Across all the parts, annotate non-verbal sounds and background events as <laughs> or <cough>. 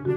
Oi,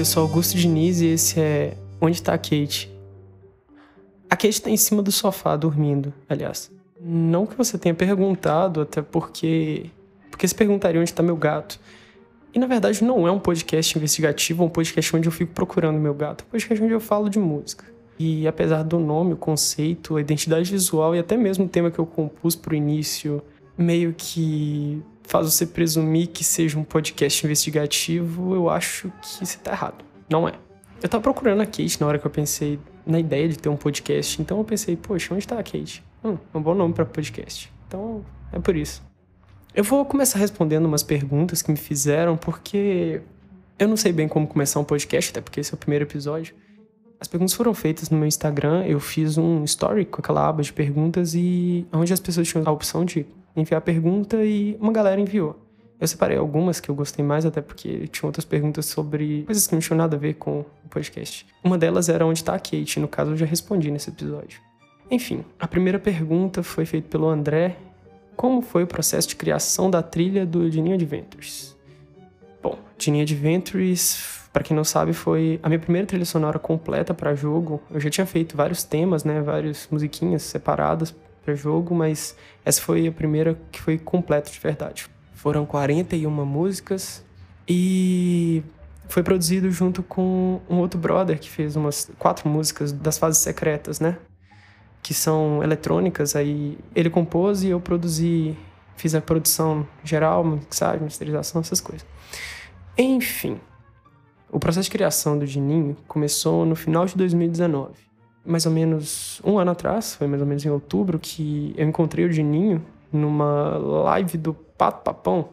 eu sou Augusto Diniz e esse é Onde tá a Kate? A Kate tá em cima do sofá dormindo, aliás. Não que você tenha perguntado, até porque. Porque se perguntaria onde tá meu gato. E na verdade não é um podcast investigativo, é um podcast onde eu fico procurando meu gato. É um podcast onde eu falo de música. E apesar do nome, o conceito, a identidade visual e até mesmo o tema que eu compus pro início, meio que faz você presumir que seja um podcast investigativo, eu acho que você tá errado. Não é. Eu tava procurando a Kate na hora que eu pensei na ideia de ter um podcast, então eu pensei, poxa, onde tá a Kate? Hum, é um bom nome para podcast. Então, é por isso. Eu vou começar respondendo umas perguntas que me fizeram, porque eu não sei bem como começar um podcast, até porque esse é o primeiro episódio. As perguntas foram feitas no meu Instagram, eu fiz um story com aquela aba de perguntas e onde as pessoas tinham a opção de enviar pergunta e uma galera enviou. Eu separei algumas que eu gostei mais, até porque tinha outras perguntas sobre coisas que não tinham nada a ver com o podcast. Uma delas era onde está a Kate, no caso eu já respondi nesse episódio. Enfim, a primeira pergunta foi feita pelo André. Como foi o processo de criação da trilha do Dininho Adventures? Bom, Dininho Adventures, para quem não sabe, foi a minha primeira trilha sonora completa para jogo. Eu já tinha feito vários temas, né, várias musiquinhas separadas para jogo, mas essa foi a primeira que foi completa de verdade. Foram 41 músicas e foi produzido junto com um outro brother que fez umas quatro músicas das fases secretas, né? Que são eletrônicas. Aí ele compôs e eu produzi, fiz a produção geral, mixagem, masterização, essas coisas. Enfim, o processo de criação do Dininho começou no final de 2019. Mais ou menos um ano atrás, foi mais ou menos em outubro, que eu encontrei o Dininho numa live do Pato Papão,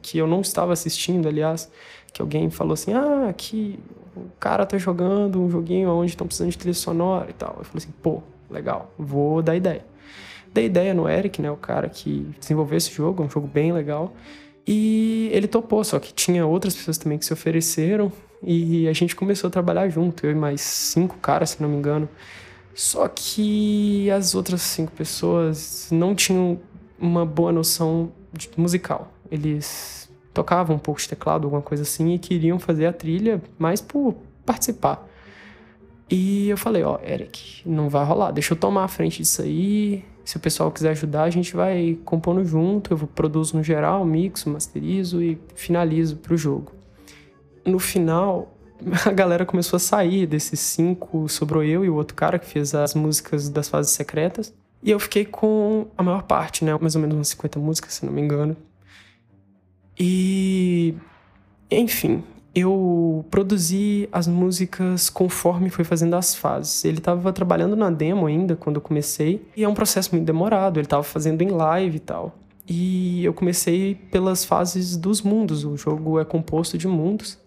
que eu não estava assistindo, aliás, que alguém falou assim: ah, que o cara tá jogando um joguinho onde estão precisando de trilha sonora e tal. Eu falei assim: pô, legal, vou dar ideia. Dei ideia no Eric, né, o cara que desenvolveu esse jogo, é um jogo bem legal. E ele topou, só que tinha outras pessoas também que se ofereceram e a gente começou a trabalhar junto, eu e mais cinco caras, se não me engano. Só que as outras cinco pessoas não tinham uma boa noção musical. Eles tocavam um pouco de teclado, alguma coisa assim, e queriam fazer a trilha mais por participar. E eu falei, ó, Eric, não vai rolar, deixa eu tomar a frente disso aí. Se o pessoal quiser ajudar, a gente vai compondo junto, eu produzo no geral, mixo, masterizo e finalizo pro jogo. No final, <laughs> a galera começou a sair desses cinco, sobrou eu e o outro cara que fez as músicas das fases secretas. E eu fiquei com a maior parte, né? Mais ou menos umas 50 músicas, se não me engano. E. Enfim, eu produzi as músicas conforme foi fazendo as fases. Ele estava trabalhando na demo ainda quando eu comecei, e é um processo muito demorado, ele estava fazendo em live e tal. E eu comecei pelas fases dos mundos, o jogo é composto de mundos.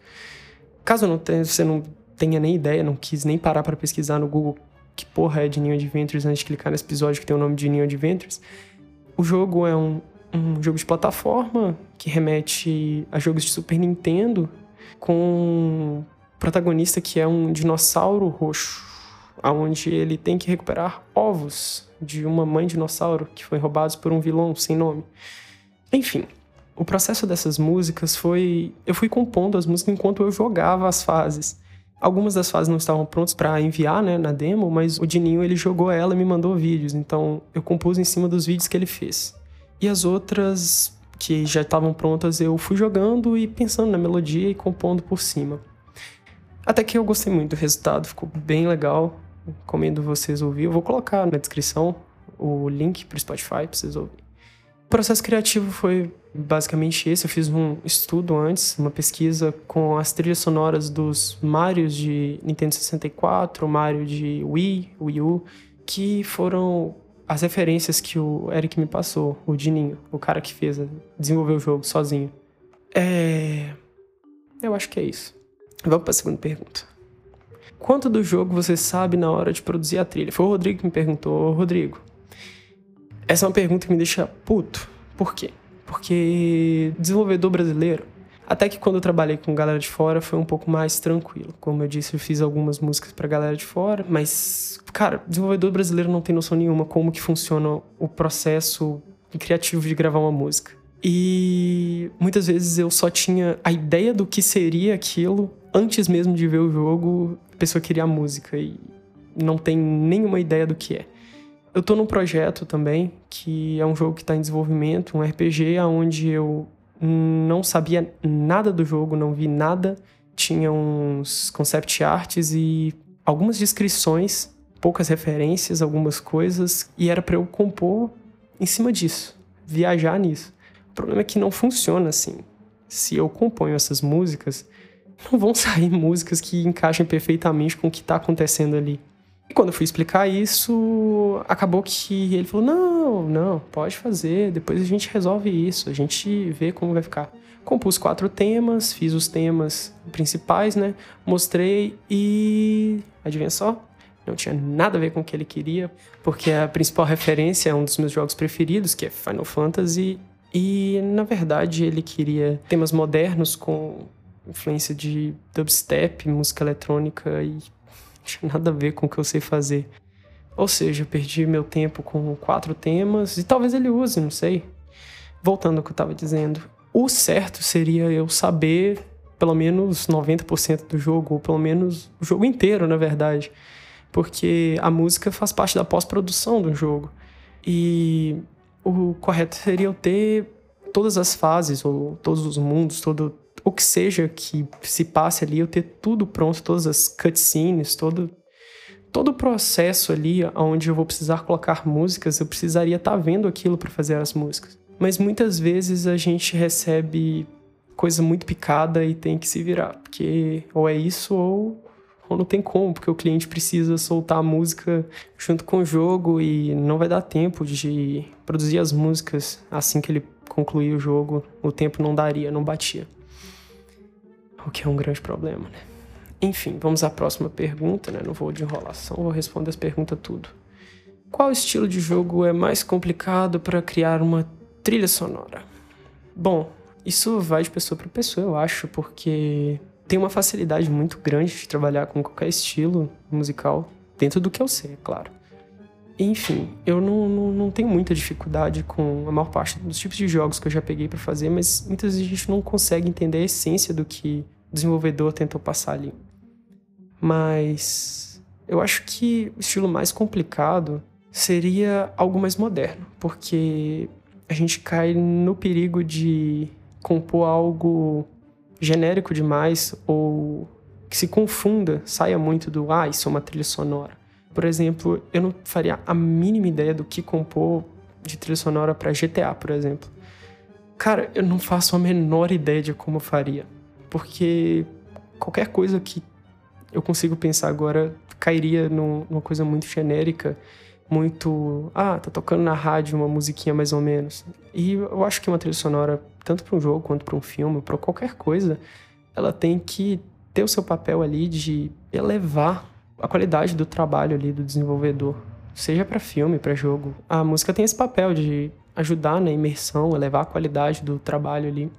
Caso não tenha, você não tenha nem ideia, não quis nem parar para pesquisar no Google que porra é de New Adventures antes de clicar nesse episódio que tem o nome de New Adventures. O jogo é um, um jogo de plataforma que remete a jogos de Super Nintendo com um protagonista que é um dinossauro roxo, aonde ele tem que recuperar ovos de uma mãe dinossauro que foi roubados por um vilão sem nome. Enfim, o processo dessas músicas foi eu fui compondo as músicas enquanto eu jogava as fases. Algumas das fases não estavam prontas para enviar, né, na demo, mas o Dininho ele jogou ela e me mandou vídeos, então eu compus em cima dos vídeos que ele fez. E as outras que já estavam prontas eu fui jogando e pensando na melodia e compondo por cima. Até que eu gostei muito do resultado, ficou bem legal. Recomendo vocês ouvir. Eu vou colocar na descrição o link para o Spotify para vocês ouvirem. O processo criativo foi basicamente esse. Eu fiz um estudo antes, uma pesquisa com as trilhas sonoras dos Marios de Nintendo 64, Mario de Wii, Wii U, que foram as referências que o Eric me passou, o Dininho, o cara que fez, desenvolveu o jogo sozinho. É. Eu acho que é isso. Vamos para a segunda pergunta. Quanto do jogo você sabe na hora de produzir a trilha? Foi o Rodrigo que me perguntou. Rodrigo, essa é uma pergunta que me deixa puto. Por quê? Porque desenvolvedor brasileiro, Até que quando eu trabalhei com galera de fora foi um pouco mais tranquilo. Como eu disse, eu fiz algumas músicas para galera de fora, mas cara, desenvolvedor brasileiro não tem noção nenhuma como que funciona o processo criativo de gravar uma música. E muitas vezes eu só tinha a ideia do que seria aquilo antes mesmo de ver o jogo, a pessoa queria a música e não tem nenhuma ideia do que é. Eu tô num projeto também, que é um jogo que está em desenvolvimento, um RPG, onde eu não sabia nada do jogo, não vi nada. Tinha uns concept arts e algumas descrições, poucas referências, algumas coisas, e era para eu compor em cima disso, viajar nisso. O problema é que não funciona assim. Se eu componho essas músicas, não vão <laughs> sair músicas que encaixem perfeitamente com o que está acontecendo ali. E quando eu fui explicar isso, acabou que ele falou: não, não, pode fazer, depois a gente resolve isso, a gente vê como vai ficar. Compus quatro temas, fiz os temas principais, né? Mostrei e. Adivinha só? Não tinha nada a ver com o que ele queria, porque a principal referência é um dos meus jogos preferidos, que é Final Fantasy. E, na verdade, ele queria temas modernos com influência de dubstep, música eletrônica e <laughs> tinha nada a ver com o que eu sei fazer. Ou seja, perdi meu tempo com quatro temas e talvez ele use, não sei. Voltando ao que eu estava dizendo, o certo seria eu saber pelo menos 90% do jogo, ou pelo menos o jogo inteiro, na verdade. Porque a música faz parte da pós-produção do jogo. E o correto seria eu ter todas as fases, ou todos os mundos, todo, o que seja que se passe ali, eu ter tudo pronto, todas as cutscenes, todo, todo o processo ali onde eu vou precisar colocar músicas, eu precisaria estar tá vendo aquilo para fazer as músicas. Mas muitas vezes a gente recebe coisa muito picada e tem que se virar, porque ou é isso ou, ou não tem como, porque o cliente precisa soltar a música junto com o jogo e não vai dar tempo de produzir as músicas assim que ele concluir o jogo, o tempo não daria, não batia o que é um grande problema, né? Enfim, vamos à próxima pergunta, né? Não vou de enrolação, vou responder as perguntas tudo. Qual estilo de jogo é mais complicado para criar uma trilha sonora? Bom, isso vai de pessoa para pessoa, eu acho, porque tem uma facilidade muito grande de trabalhar com qualquer estilo musical, dentro do que eu sei, é claro. Enfim, eu não, não, não, tenho muita dificuldade com a maior parte dos tipos de jogos que eu já peguei para fazer, mas muitas vezes a gente não consegue entender a essência do que o desenvolvedor tentou passar ali. Mas eu acho que o estilo mais complicado seria algo mais moderno, porque a gente cai no perigo de compor algo genérico demais ou que se confunda, saia muito do ah, isso é uma trilha sonora. Por exemplo, eu não faria a mínima ideia do que compor de trilha sonora para GTA, por exemplo. Cara, eu não faço a menor ideia de como eu faria. Porque qualquer coisa que eu consigo pensar agora cairia numa coisa muito genérica, muito. Ah, tá tocando na rádio uma musiquinha mais ou menos. E eu acho que uma trilha sonora, tanto para um jogo quanto para um filme, para qualquer coisa, ela tem que ter o seu papel ali de elevar a qualidade do trabalho ali do desenvolvedor, seja para filme, para jogo. A música tem esse papel de ajudar na imersão, elevar a qualidade do trabalho ali.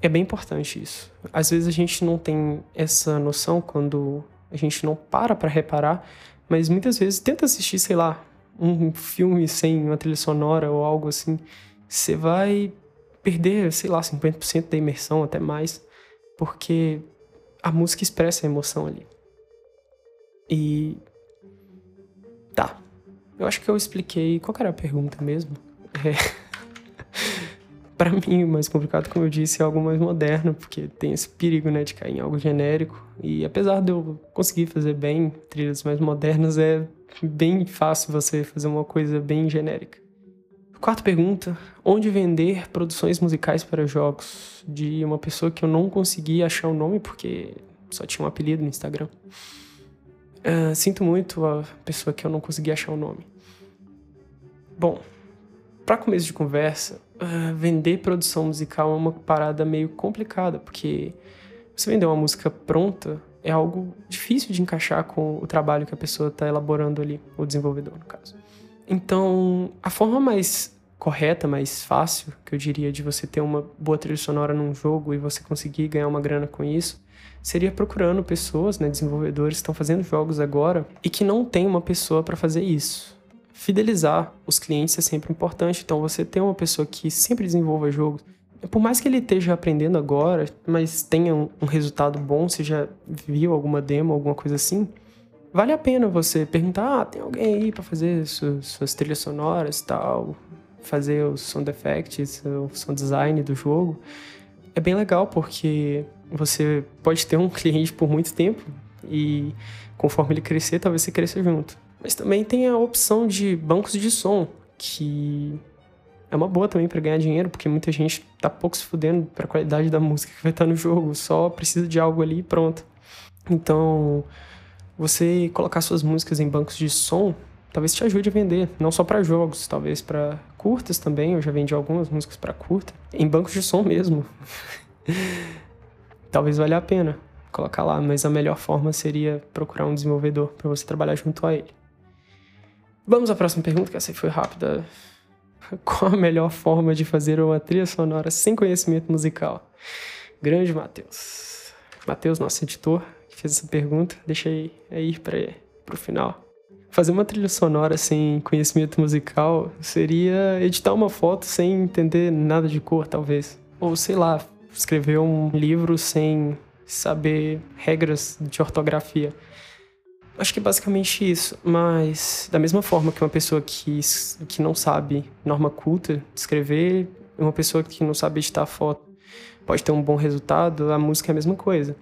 É bem importante isso. Às vezes a gente não tem essa noção quando a gente não para para reparar, mas muitas vezes tenta assistir, sei lá, um filme sem uma trilha sonora ou algo assim, você vai perder, sei lá, 50% da imersão, até mais, porque a música expressa a emoção ali. E. Tá. Eu acho que eu expliquei. Qual era a pergunta mesmo? É. <laughs> para mim, o mais complicado, como eu disse, é algo mais moderno, porque tem esse perigo, né, de cair em algo genérico. E apesar de eu conseguir fazer bem trilhas mais modernas, é bem fácil você fazer uma coisa bem genérica. Quarta pergunta: onde vender produções musicais para jogos? De uma pessoa que eu não consegui achar o nome porque só tinha um apelido no Instagram. Uh, sinto muito a pessoa que eu não consegui achar o nome. Bom, para começo de conversa, uh, vender produção musical é uma parada meio complicada, porque você vender uma música pronta é algo difícil de encaixar com o trabalho que a pessoa está elaborando ali, o desenvolvedor, no caso. Então, a forma mais correta, mais fácil, que eu diria, de você ter uma boa trilha sonora num jogo e você conseguir ganhar uma grana com isso, seria procurando pessoas, né, desenvolvedores que estão fazendo jogos agora e que não tem uma pessoa para fazer isso. Fidelizar os clientes é sempre importante, então você ter uma pessoa que sempre desenvolva jogos, por mais que ele esteja aprendendo agora, mas tenha um, um resultado bom, você já viu alguma demo, alguma coisa assim, vale a pena você perguntar, ah, tem alguém aí para fazer suas, suas trilhas sonoras tal, fazer os sound effects, o sound design do jogo. É bem legal porque você pode ter um cliente por muito tempo e conforme ele crescer, talvez você cresça junto. Mas também tem a opção de bancos de som, que é uma boa também para ganhar dinheiro, porque muita gente tá pouco se fudendo para a qualidade da música que vai estar no jogo, só precisa de algo ali e pronto. Então, você colocar suas músicas em bancos de som talvez te ajude a vender, não só para jogos, talvez para curtas também. Eu já vendi algumas músicas para curta, em bancos de som mesmo. <laughs> talvez valha a pena colocar lá, mas a melhor forma seria procurar um desenvolvedor para você trabalhar junto a ele. Vamos à próxima pergunta, que essa foi rápida. <laughs> Qual a melhor forma de fazer uma trilha sonora sem conhecimento musical? Grande Matheus. Matheus, nosso editor, que fez essa pergunta, deixa aí, aí para o final. Fazer uma trilha sonora sem conhecimento musical seria editar uma foto sem entender nada de cor, talvez. Ou sei lá, escrever um livro sem saber regras de ortografia. Acho que é basicamente isso, mas da mesma forma que uma pessoa que, que não sabe norma culta escrever, uma pessoa que não sabe editar foto pode ter um bom resultado, a música é a mesma coisa.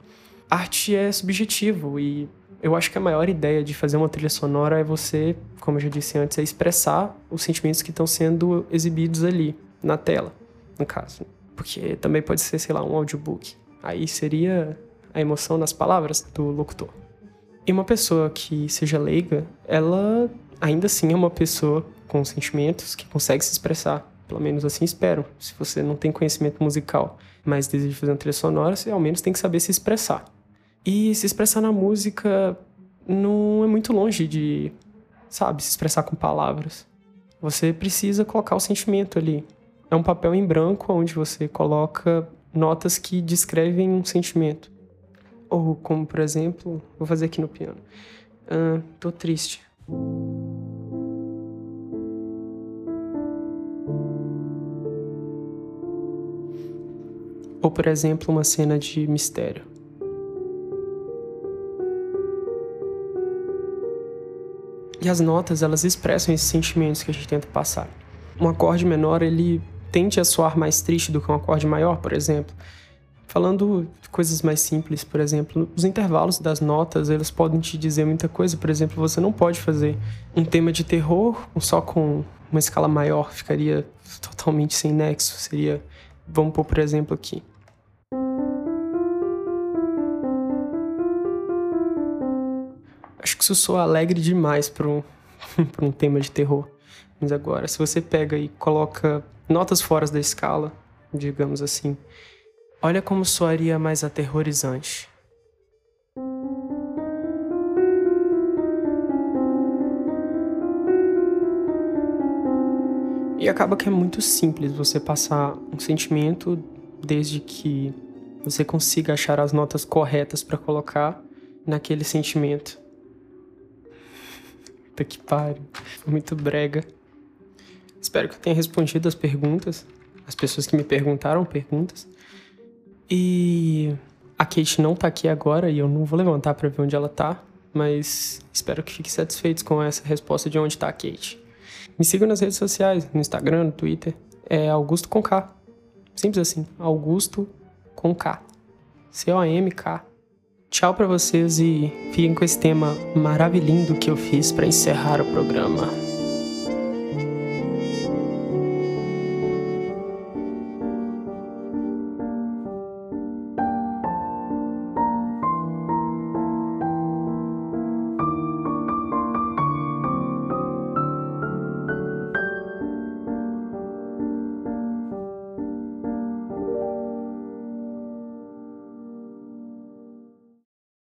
Arte é subjetivo e eu acho que a maior ideia de fazer uma trilha sonora é você, como eu já disse antes, é expressar os sentimentos que estão sendo exibidos ali, na tela, no caso. Porque também pode ser, sei lá, um audiobook. Aí seria a emoção nas palavras do locutor. E uma pessoa que seja leiga, ela ainda assim é uma pessoa com sentimentos que consegue se expressar. Pelo menos assim espero. Se você não tem conhecimento musical, mas deseja fazer uma trilha sonora, você ao menos tem que saber se expressar. E se expressar na música não é muito longe de, sabe, se expressar com palavras. Você precisa colocar o sentimento ali. É um papel em branco onde você coloca notas que descrevem um sentimento. Ou como, por exemplo, vou fazer aqui no piano. Uh, tô triste. Ou, por exemplo, uma cena de mistério. E as notas, elas expressam esses sentimentos que a gente tenta passar. Um acorde menor, ele tende a soar mais triste do que um acorde maior, por exemplo. Falando coisas mais simples, por exemplo, os intervalos das notas, eles podem te dizer muita coisa. Por exemplo, você não pode fazer um tema de terror só com uma escala maior, ficaria totalmente sem nexo. Seria, vamos pôr por exemplo aqui. Acho que isso soa alegre demais para um, <laughs> um tema de terror. Mas agora, se você pega e coloca notas fora da escala, digamos assim, olha como soaria mais aterrorizante. E acaba que é muito simples você passar um sentimento desde que você consiga achar as notas corretas para colocar naquele sentimento. Puta que pariu. Muito brega. Espero que eu tenha respondido as perguntas. As pessoas que me perguntaram perguntas. E a Kate não tá aqui agora e eu não vou levantar para ver onde ela tá, mas espero que fiquem satisfeitos com essa resposta de onde tá a Kate. Me sigam nas redes sociais, no Instagram, no Twitter. É Augusto com K. Simples assim. Augusto com K. C-O-M-K. Tchau para vocês e fiquem com esse tema maravilhoso que eu fiz para encerrar o programa.